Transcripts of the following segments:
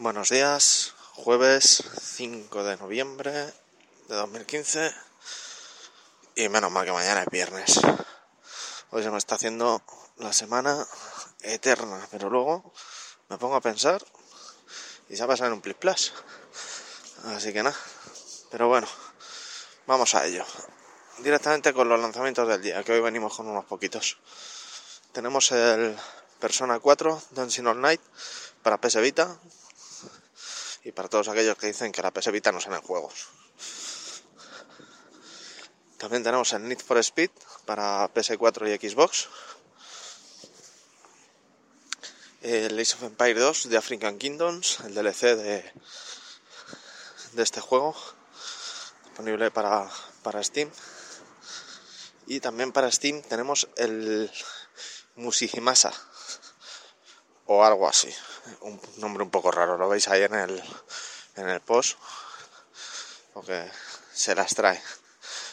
Buenos días, jueves 5 de noviembre de 2015 y menos mal que mañana es viernes. Hoy se me está haciendo la semana eterna, pero luego me pongo a pensar y se va a pasar en un plis plus. Así que nada, pero bueno, vamos a ello. Directamente con los lanzamientos del día, que hoy venimos con unos poquitos. Tenemos el Persona 4 Dancing All Night para PS Vita, y para todos aquellos que dicen que la PS Vita no en juegos. También tenemos el Need for Speed para PS4 y Xbox. El Ace of Empire 2 de African Kingdoms, el DLC de, de este juego, disponible para, para Steam. Y también para Steam tenemos el Musihimasa o algo así. Un nombre un poco raro, lo veis ahí en el, en el post, porque se las trae.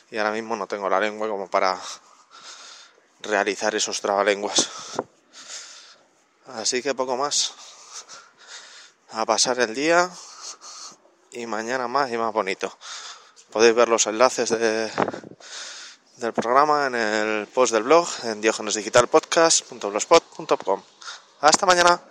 Y ahora mismo no tengo la lengua como para realizar esos trabalenguas. Así que poco más. A pasar el día y mañana más y más bonito. Podéis ver los enlaces de, del programa en el post del blog en diogenesdigitalpodcast.blogspot.com. Hasta mañana.